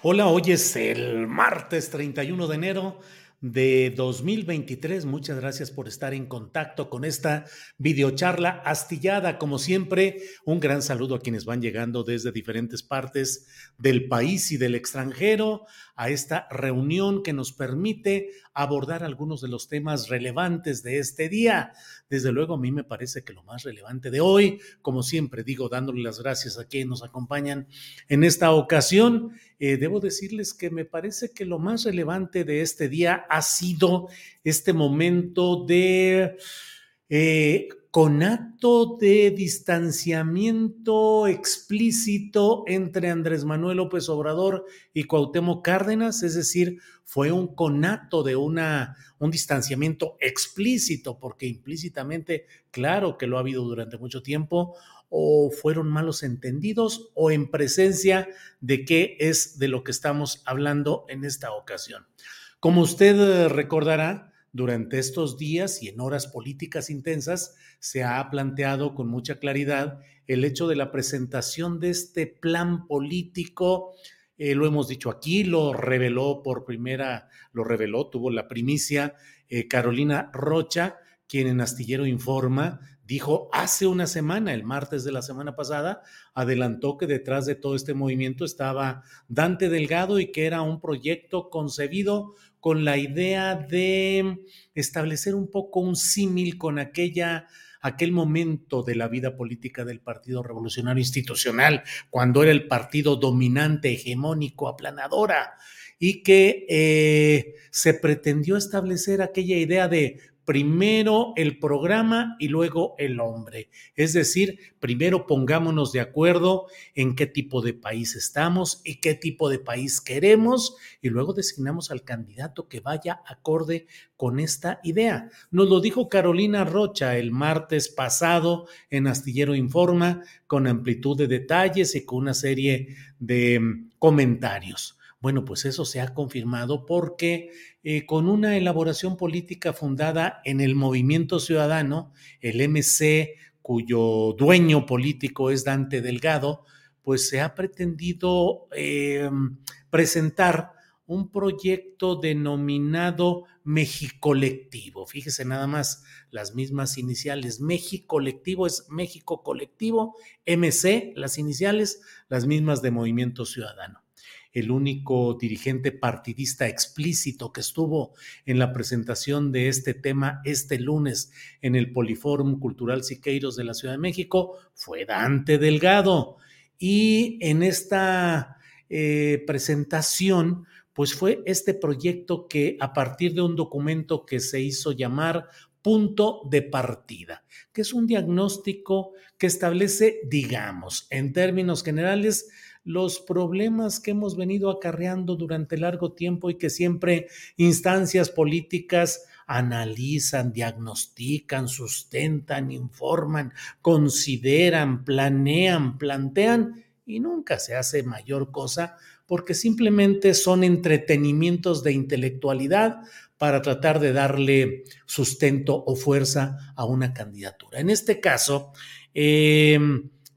Hola, hoy es el martes 31 de enero de 2023. Muchas gracias por estar en contacto con esta videocharla astillada. Como siempre, un gran saludo a quienes van llegando desde diferentes partes del país y del extranjero a esta reunión que nos permite abordar algunos de los temas relevantes de este día. Desde luego, a mí me parece que lo más relevante de hoy, como siempre digo, dándole las gracias a quienes nos acompañan en esta ocasión, eh, debo decirles que me parece que lo más relevante de este día ha sido este momento de eh, conato de distanciamiento explícito entre Andrés Manuel López Obrador y Cuauhtémoc Cárdenas, es decir, fue un conato de una, un distanciamiento explícito, porque implícitamente, claro que lo ha habido durante mucho tiempo, o fueron malos entendidos o en presencia de qué es de lo que estamos hablando en esta ocasión. Como usted recordará, durante estos días y en horas políticas intensas se ha planteado con mucha claridad el hecho de la presentación de este plan político. Eh, lo hemos dicho aquí, lo reveló por primera, lo reveló, tuvo la primicia eh, Carolina Rocha, quien en Astillero Informa dijo hace una semana, el martes de la semana pasada, adelantó que detrás de todo este movimiento estaba Dante Delgado y que era un proyecto concebido con la idea de establecer un poco un símil con aquella aquel momento de la vida política del Partido Revolucionario Institucional, cuando era el partido dominante, hegemónico, aplanadora, y que eh, se pretendió establecer aquella idea de primero el programa y luego el hombre. Es decir, primero pongámonos de acuerdo en qué tipo de país estamos y qué tipo de país queremos y luego designamos al candidato que vaya acorde con esta idea. Nos lo dijo Carolina Rocha el martes pasado en Astillero Informa con amplitud de detalles y con una serie de mm, comentarios. Bueno, pues eso se ha confirmado porque eh, con una elaboración política fundada en el movimiento ciudadano, el MC, cuyo dueño político es Dante Delgado, pues se ha pretendido eh, presentar un proyecto denominado Mexicolectivo. Fíjese nada más las mismas iniciales. Mexicolectivo es México Colectivo, MC, las iniciales, las mismas de Movimiento Ciudadano el único dirigente partidista explícito que estuvo en la presentación de este tema este lunes en el Poliforum Cultural Siqueiros de la Ciudad de México fue Dante Delgado. Y en esta eh, presentación, pues fue este proyecto que a partir de un documento que se hizo llamar punto de partida, que es un diagnóstico que establece, digamos, en términos generales, los problemas que hemos venido acarreando durante largo tiempo y que siempre instancias políticas analizan, diagnostican, sustentan, informan, consideran, planean, plantean y nunca se hace mayor cosa porque simplemente son entretenimientos de intelectualidad para tratar de darle sustento o fuerza a una candidatura. En este caso, eh,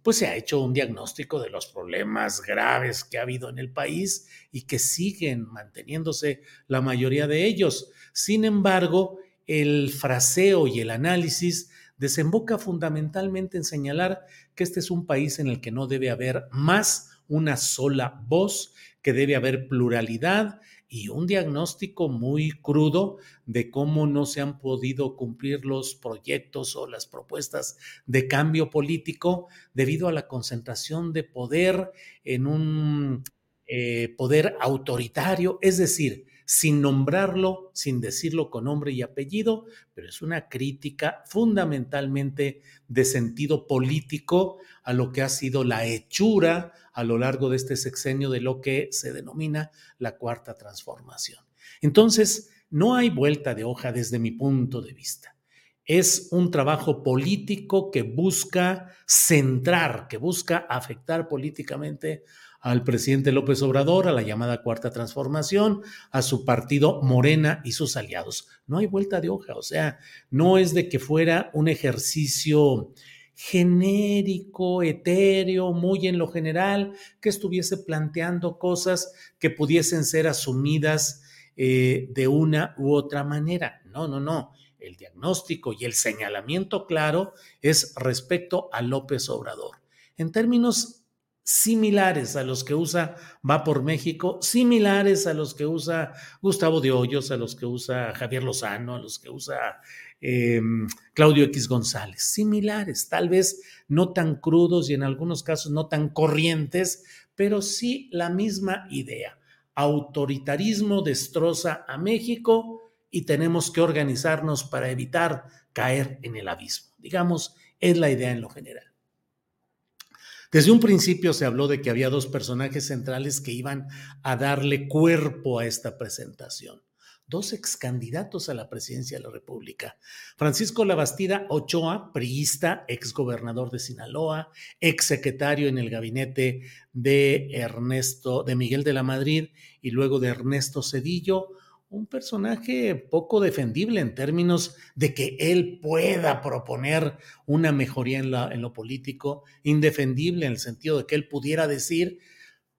pues se ha hecho un diagnóstico de los problemas graves que ha habido en el país y que siguen manteniéndose la mayoría de ellos. Sin embargo, el fraseo y el análisis desemboca fundamentalmente en señalar que este es un país en el que no debe haber más una sola voz, que debe haber pluralidad y un diagnóstico muy crudo de cómo no se han podido cumplir los proyectos o las propuestas de cambio político debido a la concentración de poder en un eh, poder autoritario, es decir, sin nombrarlo, sin decirlo con nombre y apellido, pero es una crítica fundamentalmente de sentido político a lo que ha sido la hechura a lo largo de este sexenio de lo que se denomina la cuarta transformación. Entonces, no hay vuelta de hoja desde mi punto de vista. Es un trabajo político que busca centrar, que busca afectar políticamente al presidente López Obrador, a la llamada Cuarta Transformación, a su partido Morena y sus aliados. No hay vuelta de hoja, o sea, no es de que fuera un ejercicio genérico, etéreo, muy en lo general, que estuviese planteando cosas que pudiesen ser asumidas eh, de una u otra manera. No, no, no. El diagnóstico y el señalamiento claro es respecto a López Obrador. En términos similares a los que usa Va por México, similares a los que usa Gustavo de Hoyos, a los que usa Javier Lozano, a los que usa em, Claudio X González, similares, tal vez no tan crudos y en algunos casos no tan corrientes, pero sí la misma idea. Autoritarismo destroza a México y tenemos que organizarnos para evitar caer en el abismo. Digamos, es la idea en lo general. Desde un principio se habló de que había dos personajes centrales que iban a darle cuerpo a esta presentación. Dos ex candidatos a la presidencia de la República. Francisco Labastida Ochoa, priista, ex gobernador de Sinaloa, ex secretario en el gabinete de Ernesto, de Miguel de la Madrid y luego de Ernesto Cedillo, un personaje poco defendible en términos de que él pueda proponer una mejoría en, lo político, indefendible en el sentido de que él pudiera decir,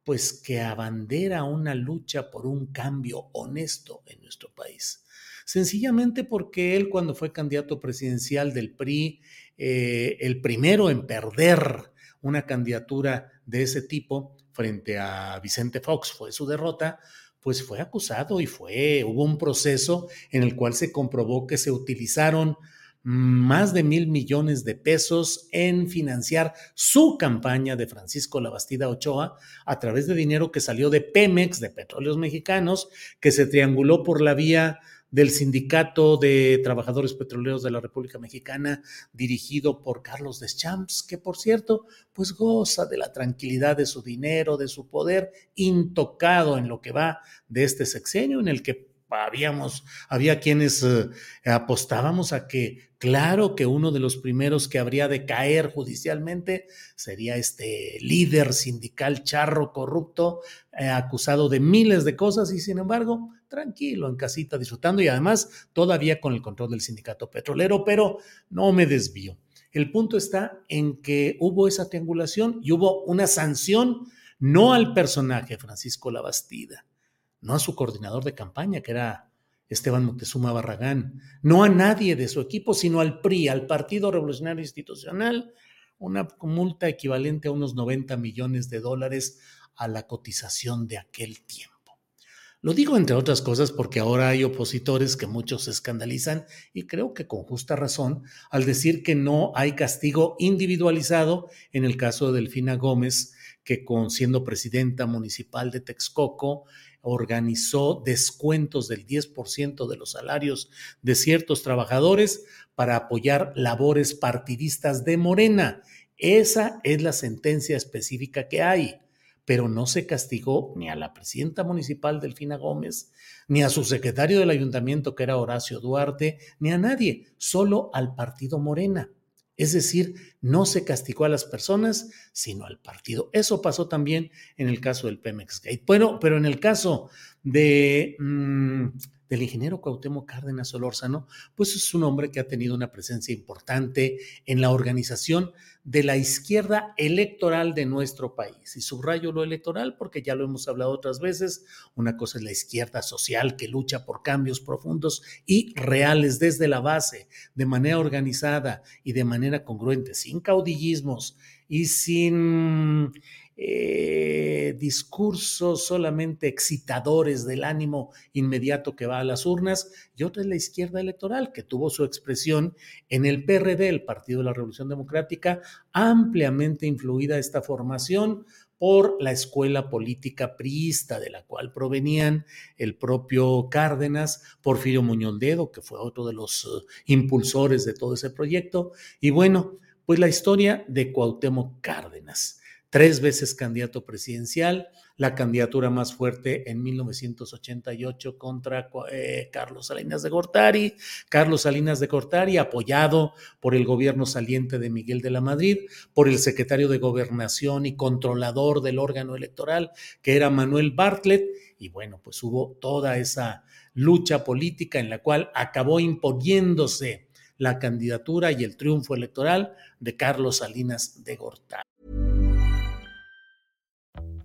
pues que abandera una lucha por un cambio honesto en nuestro país. Sencillamente porque él cuando fue candidato presidencial del PRI, eh, el primero en perder una candidatura de ese tipo frente a Vicente Fox fue su derrota, pues fue acusado y fue, hubo un proceso en el cual se comprobó que se utilizaron más de mil millones de pesos en financiar su campaña de Francisco Labastida Ochoa a través de dinero que salió de Pemex, de Petróleos Mexicanos, que se trianguló por la vía del Sindicato de Trabajadores Petroleros de la República Mexicana, dirigido por Carlos Deschamps, que por cierto, pues goza de la tranquilidad de su dinero, de su poder, intocado en lo que va de este sexenio, en el que habíamos, había quienes eh, apostábamos a que, claro, que uno de los primeros que habría de caer judicialmente sería este líder sindical charro corrupto, eh, acusado de miles de cosas y sin embargo, tranquilo, en casita, disfrutando y además todavía con el control del sindicato petrolero, pero no me desvío. El punto está en que hubo esa triangulación y hubo una sanción no al personaje Francisco Labastida, no a su coordinador de campaña, que era Esteban Moctezuma Barragán, no a nadie de su equipo, sino al PRI, al Partido Revolucionario Institucional, una multa equivalente a unos 90 millones de dólares a la cotización de aquel tiempo. Lo digo entre otras cosas porque ahora hay opositores que muchos se escandalizan y creo que con justa razón al decir que no hay castigo individualizado en el caso de Delfina Gómez, que con siendo presidenta municipal de Texcoco organizó descuentos del 10% de los salarios de ciertos trabajadores para apoyar labores partidistas de Morena. Esa es la sentencia específica que hay, pero no se castigó ni a la presidenta municipal Delfina Gómez, ni a su secretario del ayuntamiento que era Horacio Duarte, ni a nadie, solo al partido Morena. Es decir, no se castigó a las personas, sino al partido. Eso pasó también en el caso del Pemex Gate. Bueno, pero en el caso de, mm, del ingeniero Cuauhtémoc Cárdenas Solórzano, pues es un hombre que ha tenido una presencia importante en la organización de la izquierda electoral de nuestro país. Y subrayo lo electoral porque ya lo hemos hablado otras veces. Una cosa es la izquierda social que lucha por cambios profundos y reales desde la base, de manera organizada y de manera congruente, sin caudillismos y sin eh, discursos solamente excitadores del ánimo inmediato que va a las urnas, y otra es la izquierda electoral, que tuvo su expresión en el PRD, el Partido de la Revolución Democrática, ampliamente influida esta formación por la escuela política priista de la cual provenían el propio Cárdenas, Porfirio Muñoz Dedo, que fue otro de los uh, impulsores de todo ese proyecto, y bueno, pues la historia de Cuauhtémoc Cárdenas tres veces candidato presidencial, la candidatura más fuerte en 1988 contra eh, Carlos Salinas de Gortari, Carlos Salinas de Gortari apoyado por el gobierno saliente de Miguel de la Madrid, por el secretario de Gobernación y controlador del órgano electoral, que era Manuel Bartlett, y bueno, pues hubo toda esa lucha política en la cual acabó imponiéndose la candidatura y el triunfo electoral de Carlos Salinas de Gortari.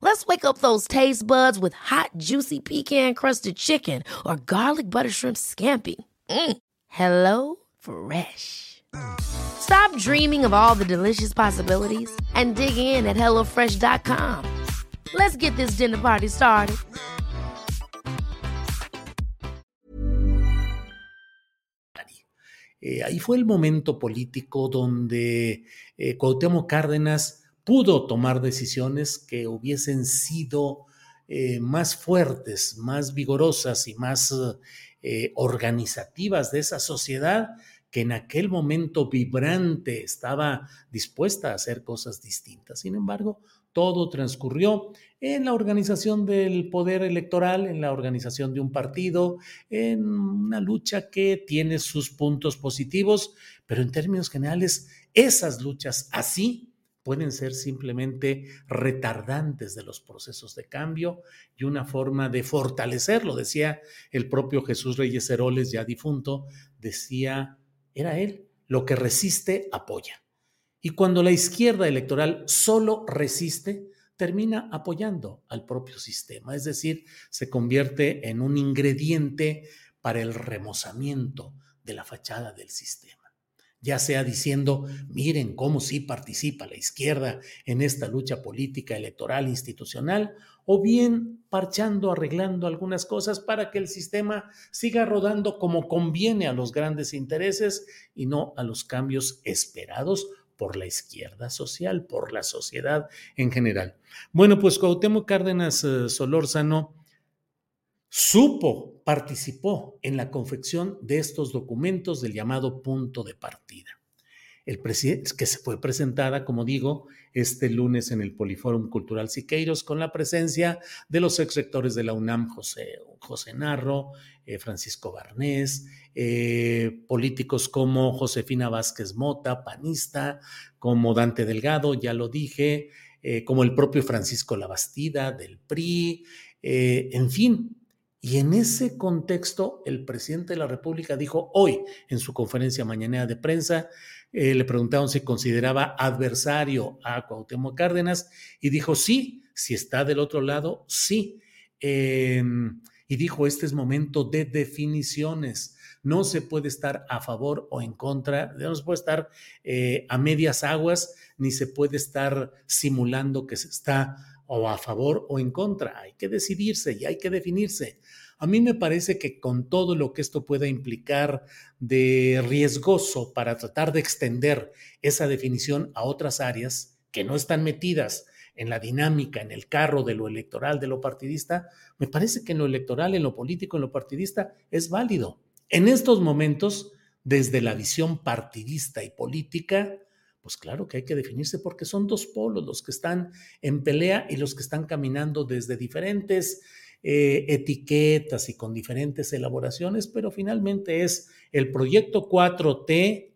Let's wake up those taste buds with hot, juicy pecan crusted chicken or garlic butter shrimp scampi. Mm. Hello Fresh. Stop dreaming of all the delicious possibilities and dig in at HelloFresh.com. Let's get this dinner party started. Eh, ahí fue el momento político donde eh, Cuauhtémoc Cárdenas pudo tomar decisiones que hubiesen sido eh, más fuertes, más vigorosas y más eh, organizativas de esa sociedad que en aquel momento vibrante estaba dispuesta a hacer cosas distintas. Sin embargo, todo transcurrió en la organización del poder electoral, en la organización de un partido, en una lucha que tiene sus puntos positivos, pero en términos generales, esas luchas así pueden ser simplemente retardantes de los procesos de cambio y una forma de fortalecerlo. Decía el propio Jesús Reyes Heroles, ya difunto, decía, era él, lo que resiste apoya. Y cuando la izquierda electoral solo resiste, termina apoyando al propio sistema, es decir, se convierte en un ingrediente para el remozamiento de la fachada del sistema ya sea diciendo, miren cómo sí participa la izquierda en esta lucha política, electoral, institucional, o bien parchando, arreglando algunas cosas para que el sistema siga rodando como conviene a los grandes intereses y no a los cambios esperados por la izquierda social, por la sociedad en general. Bueno, pues Cuauhtémoc Cárdenas eh, Solórzano supo, participó en la confección de estos documentos del llamado punto de partida. El que se fue presentada, como digo, este lunes en el Poliforum Cultural Siqueiros con la presencia de los exrectores de la UNAM, José, José Narro, eh, Francisco Barnés, eh, políticos como Josefina Vázquez Mota, panista, como Dante Delgado, ya lo dije, eh, como el propio Francisco Labastida del PRI, en fin, y en ese contexto, el presidente de la República dijo hoy en su conferencia mañanera de prensa, eh, le preguntaron si consideraba adversario a Cuauhtémoc Cárdenas y dijo sí, si está del otro lado, sí. Em, y dijo, este es momento de definiciones. No se puede estar a favor o en contra, no se puede estar eh, a medias aguas, ni se puede estar simulando que se está o a favor o en contra. Hay que decidirse y hay que definirse. A mí me parece que con todo lo que esto pueda implicar de riesgoso para tratar de extender esa definición a otras áreas que no están metidas en la dinámica, en el carro de lo electoral, de lo partidista, me parece que en lo electoral, en lo político, en lo partidista, es válido. En estos momentos desde la visión partidista y política, pues claro que hay que definirse porque son dos polos los que están en pelea y los que están caminando desde diferentes eh, etiquetas y con diferentes elaboraciones, pero finalmente es el proyecto 4T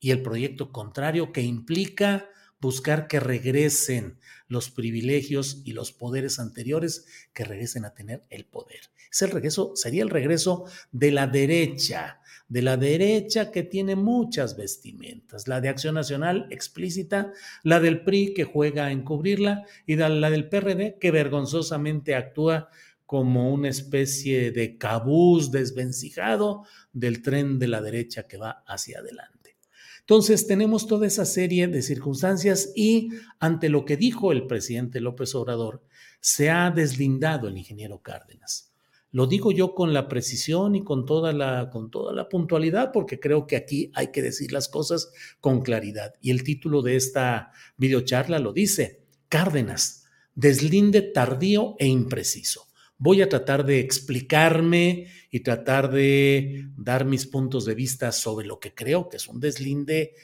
y el proyecto contrario que implica buscar que regresen los privilegios y los poderes anteriores, que regresen a tener el poder. Es el regreso, sería el regreso de la derecha, de la derecha que tiene muchas vestimentas, la de Acción Nacional explícita, la del PRI que juega a encubrirla y la del PRD que vergonzosamente actúa como una especie de cabús desvencijado del tren de la derecha que va hacia adelante. Entonces tenemos toda esa serie de circunstancias y ante lo que dijo el presidente López Obrador, se ha deslindado el ingeniero Cárdenas. Lo digo yo con la precisión y con toda la, con toda la puntualidad, porque creo que aquí hay que decir las cosas con claridad. Y el título de esta videocharla lo dice, Cárdenas, deslinde tardío e impreciso voy a tratar de explicarme y tratar de dar mis puntos de vista sobre lo que creo que es un deslinde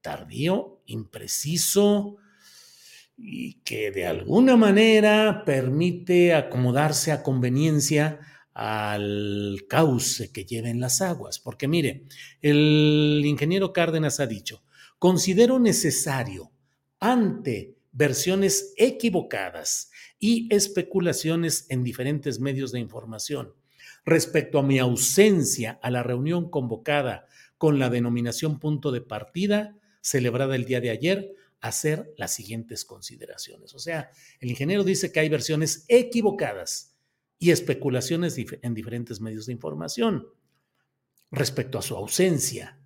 tardío, impreciso y que de alguna manera permite acomodarse a conveniencia al cauce que lleven las aguas. Porque mire, el ingeniero Cárdenas ha dicho, considero necesario ante versiones equivocadas y especulaciones en diferentes medios de información. Respecto a mi ausencia a la reunión convocada con la denominación punto de partida, celebrada el día de ayer, hacer las siguientes consideraciones. O sea, el ingeniero dice que hay versiones equivocadas y especulaciones en diferentes medios de información. Respecto a su ausencia,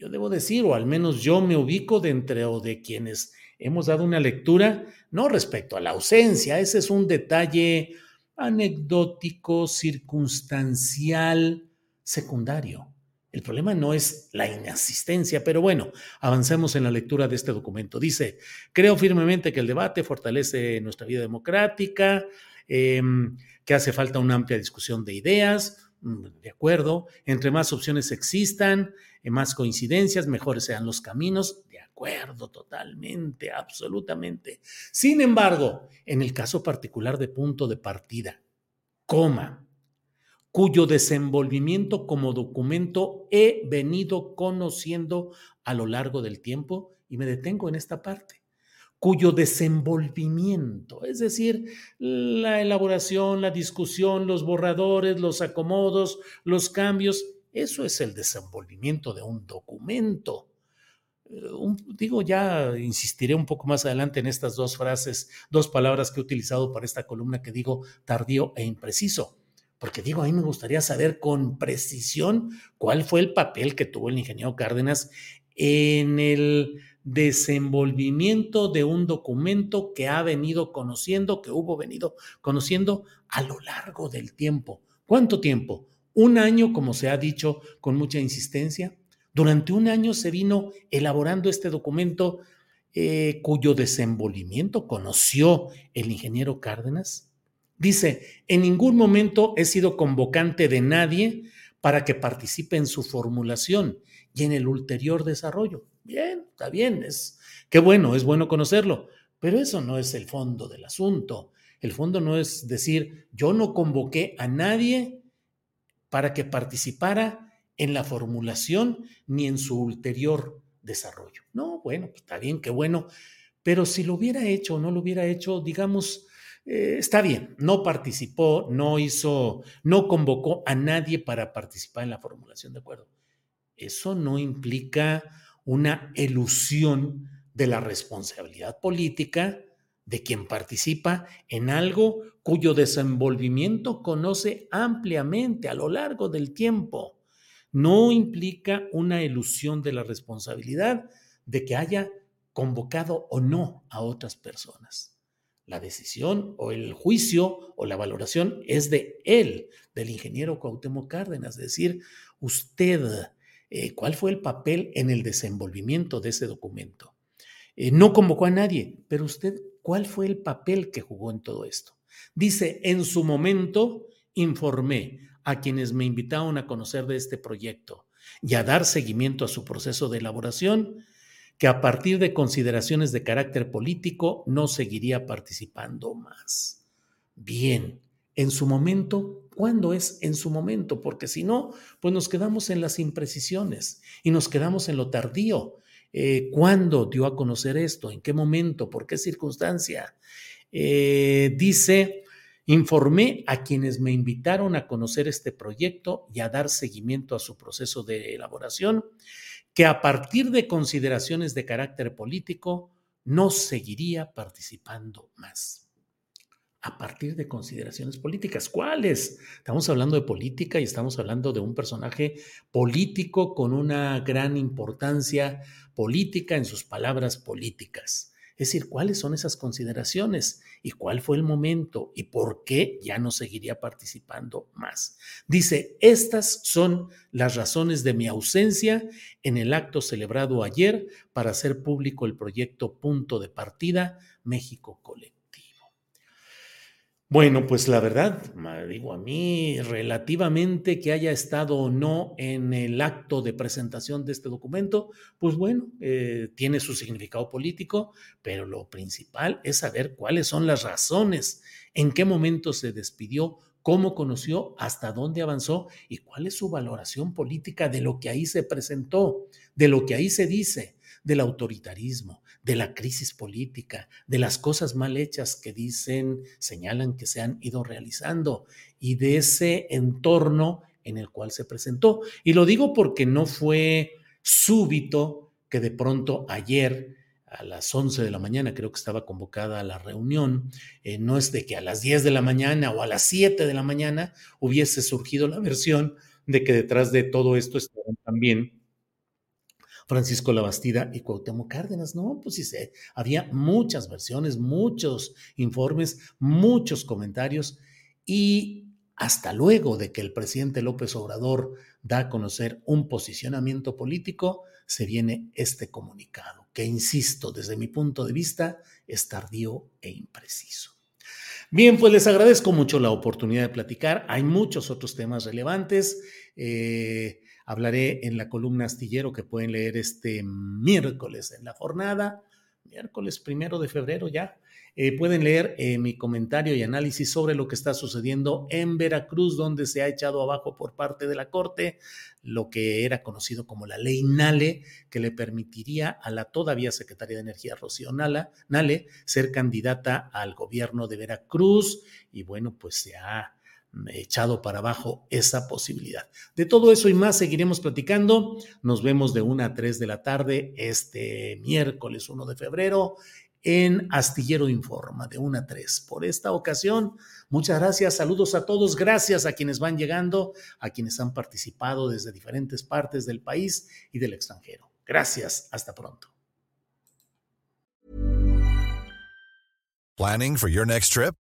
yo debo decir, o al menos yo me ubico dentro de quienes hemos dado una lectura, no respecto a la ausencia, ese es un detalle anecdótico, circunstancial, secundario. El problema no es la inasistencia, pero bueno, avancemos en la lectura de este documento. Dice, creo firmemente que el debate fortalece nuestra vida democrática, em, que hace falta una amplia discusión de ideas, de acuerdo, entre más opciones existan, eh, más coincidencias, mejores sean los caminos, acuerdo totalmente, absolutamente. Sin embargo, en el caso particular de punto de partida, cuyo desenvolvimiento como documento he venido conociendo a lo largo del tiempo, y me detengo en esta parte, cuyo desenvolvimiento, es decir, la elaboración, la discusión, los borradores, los acomodos, los cambios, eso es el desenvolvimiento de un documento digo, ya insistiré un poco más adelante en estas dos frases, dos palabras que he utilizado para esta columna que digo tardío e impreciso. Porque digo, a mí me gustaría saber con precisión cuál fue el papel que tuvo el ingeniero Cárdenas en el desenvolvimiento de un documento que ha venido conociendo, que hubo venido conociendo a lo largo del tiempo. ¿Cuánto tiempo? ¿Un año, como se ha dicho con mucha insistencia? Durante un año se vino elaborando este documento eh, cuyo desenvolvimiento conoció el ingeniero Cárdenas. Dice, en ningún momento he sido convocante de nadie para que participe en su formulación y en el ulterior desarrollo. Bien, está bien, es qué bueno, es bueno conocerlo, pero eso no es el fondo del asunto. El fondo no es decir, yo no convoqué a nadie para que participara en la formulación ni en su ulterior desarrollo. No, bueno, pues, está bien, qué bueno, pero si lo hubiera hecho o no lo hubiera hecho, digamos, eh, está bien, no participó, no hizo, no convocó a nadie para participar en la formulación de acuerdo. Eso no implica una elusión de la responsabilidad política de quien participa en algo cuyo desenvolvimiento conoce ampliamente a lo largo del tiempo no implica una ilusión de la responsabilidad de que haya convocado o no a otras personas. La decisión o el juicio o la valoración es de él, del ingeniero Cuauhtémoc Cárdenas, es decir, usted, eh, ¿cuál fue el papel en el desenvolvimiento de ese documento? Eh, no convocó a nadie, pero usted, ¿cuál fue el papel que jugó en todo esto? Dice, en su momento informé, a quienes me invitaron a conocer de este proyecto. y a dar seguimiento a su proceso de elaboración, que a partir de consideraciones de carácter político no seguiría participando más. Bien, en su momento, ¿cuándo es en su momento? Porque si no, pues nos quedamos en las imprecisiones y nos quedamos en lo tardío. Eh, ¿Cuándo dio a conocer esto? ¿En qué momento? ¿Por qué circunstancia? Eh, dice, informé a quienes me invitaron a conocer este proyecto y a dar seguimiento a su proceso de elaboración que a partir de consideraciones de carácter político no seguiría participando más. A partir de consideraciones políticas. ¿Cuáles? Estamos hablando de política y estamos hablando de un personaje político con una gran importancia política en sus palabras políticas. Es decir, ¿cuáles son esas consideraciones? ¿Y cuál fue el momento? ¿Y por qué ya no seguiría participando más? Dice, estas son las razones de mi ausencia en el acto celebrado ayer para hacer público el proyecto Punto de Partida México Colectivo. Bueno, pues la verdad, digo a mí, relativamente que haya estado o no en el acto de presentación de este documento, pues bueno, eh, tiene su significado político, pero lo principal es saber cuáles son las razones, en qué momento se despidió, cómo conoció, hasta dónde avanzó y cuál es su valoración política de lo que ahí se presentó, de lo que ahí se dice, del autoritarismo, de la crisis política, de las cosas mal hechas que dicen, señalan que se han ido realizando y de ese entorno en el cual se presentó. Y lo digo porque no fue súbito que de pronto ayer a las 11 de la mañana, creo que estaba convocada a la reunión, eh, no es de que a las 10 de la mañana o a las 7 de la mañana hubiese surgido la versión de que detrás de todo esto estaban también Francisco Labastida y Cuauhtémoc Cárdenas. No, pues sí, sé, había muchas versiones, muchos informes, muchos comentarios y hasta luego de que el presidente López Obrador da a conocer un posicionamiento político, se viene este comunicado, que insisto, desde mi punto de vista, es tardío e impreciso. Bien, pues les agradezco mucho la oportunidad de platicar. Hay muchos otros temas relevantes. Eh, Hablaré en la columna astillero que pueden leer este miércoles en la jornada, miércoles primero de febrero ya. Eh, pueden leer eh, mi comentario y análisis sobre lo que está sucediendo en Veracruz, donde se ha echado abajo por parte de la Corte lo que era conocido como la ley Nale, que le permitiría a la todavía secretaria de Energía, Rocío Nale, ser candidata al gobierno de Veracruz. Y bueno, pues se ha echado para abajo esa posibilidad. De todo eso y más seguiremos platicando. Nos vemos de 1 a 3 de la tarde este miércoles 1 de febrero en Astillero Informa de 1 a 3. Por esta ocasión, muchas gracias, saludos a todos, gracias a quienes van llegando, a quienes han participado desde diferentes partes del país y del extranjero. Gracias, hasta pronto. Planning for your next trip?